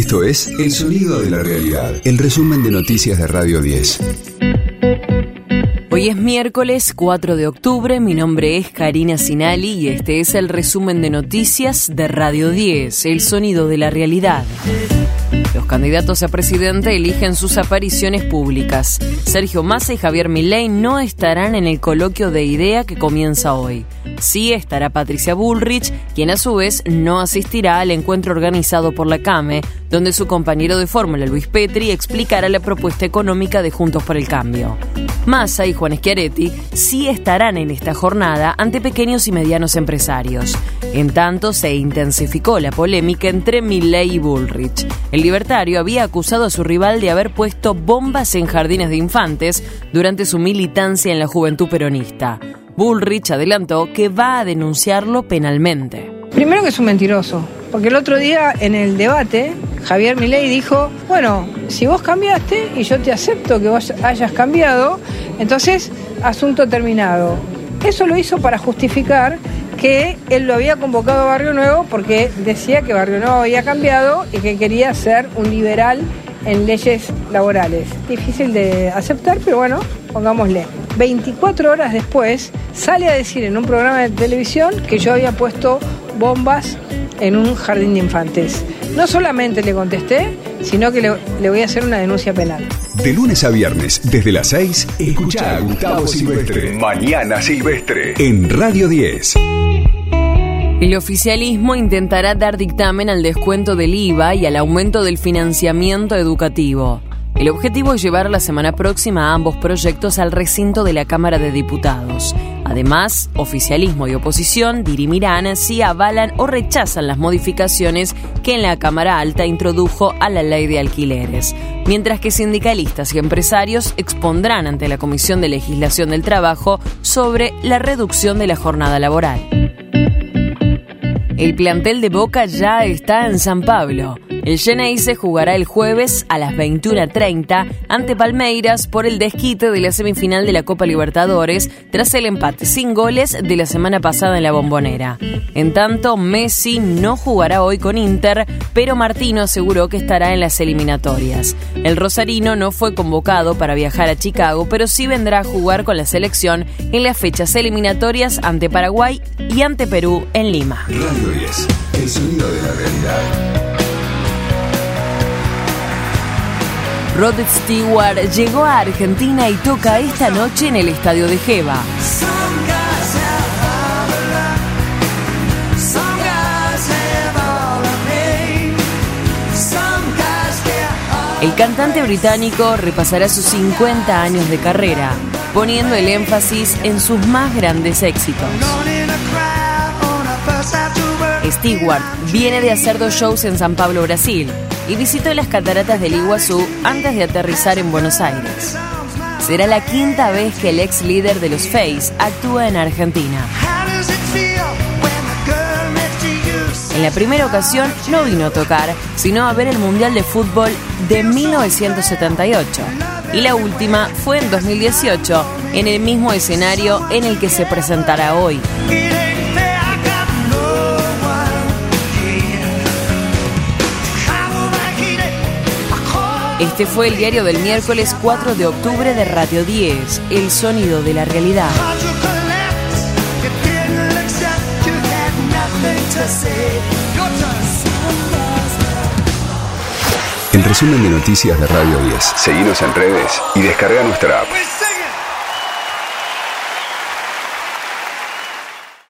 Esto es El Sonido de la Realidad, el resumen de noticias de Radio 10. Hoy es miércoles 4 de octubre, mi nombre es Karina Sinali y este es el resumen de noticias de Radio 10, El Sonido de la Realidad. Candidatos a presidente eligen sus apariciones públicas. Sergio Massa y Javier Milei no estarán en el coloquio de idea que comienza hoy. Sí estará Patricia Bullrich, quien a su vez no asistirá al encuentro organizado por la CAME, donde su compañero de fórmula Luis Petri explicará la propuesta económica de Juntos por el Cambio. Massa y Juan Schiaretti sí estarán en esta jornada ante pequeños y medianos empresarios. En tanto, se intensificó la polémica entre Milley y Bullrich. El libertario había acusado a su rival de haber puesto bombas en jardines de infantes durante su militancia en la juventud peronista. Bullrich adelantó que va a denunciarlo penalmente. Primero que es un mentiroso, porque el otro día en el debate Javier Milei dijo, bueno, si vos cambiaste y yo te acepto que vos hayas cambiado, entonces asunto terminado. Eso lo hizo para justificar que él lo había convocado a Barrio Nuevo porque decía que Barrio Nuevo había cambiado y que quería ser un liberal en leyes laborales. Difícil de aceptar, pero bueno, pongámosle. 24 horas después sale a decir en un programa de televisión que yo había puesto bombas en un jardín de infantes. No solamente le contesté, sino que le, voy a hacer una denuncia penal. De lunes a viernes, desde las 6, escucha a Gustavo Silvestre. Mañana Silvestre. En Radio 10. El oficialismo intentará dar dictamen al descuento del IVA y al aumento del financiamiento educativo. El objetivo es llevar la semana próxima a ambos proyectos al recinto de la Cámara de Diputados. Además, oficialismo y oposición dirimirán si avalan o rechazan las modificaciones que en la Cámara Alta introdujo a la ley de alquileres, mientras que sindicalistas y empresarios expondrán ante la Comisión de Legislación del Trabajo sobre la reducción de la jornada laboral. El plantel de Boca ya está en San Pablo. El se jugará el jueves a las 21.30 ante Palmeiras por el desquite de la semifinal de la Copa Libertadores tras el empate sin goles de la semana pasada en la Bombonera. En tanto, Messi no jugará hoy con Inter, pero Martino aseguró que estará en las eliminatorias. El rosarino no fue convocado para viajar a Chicago, pero sí vendrá a jugar con la selección en las fechas eliminatorias ante Paraguay y ante Perú en Lima. Radio 10, el sonido de la realidad. Rod Stewart llegó a Argentina y toca esta noche en el estadio de Jeva. El cantante británico repasará sus 50 años de carrera, poniendo el énfasis en sus más grandes éxitos. Stewart viene de hacer dos shows en San Pablo, Brasil, y visitó las cataratas del Iguazú antes de aterrizar en Buenos Aires. Será la quinta vez que el ex líder de los Face actúa en Argentina. En la primera ocasión no vino a tocar, sino a ver el Mundial de Fútbol de 1978. Y la última fue en 2018, en el mismo escenario en el que se presentará hoy. Este fue el diario del miércoles 4 de octubre de Radio 10, El Sonido de la Realidad. El resumen de noticias de Radio 10. Seguimos en redes y descarga nuestra app.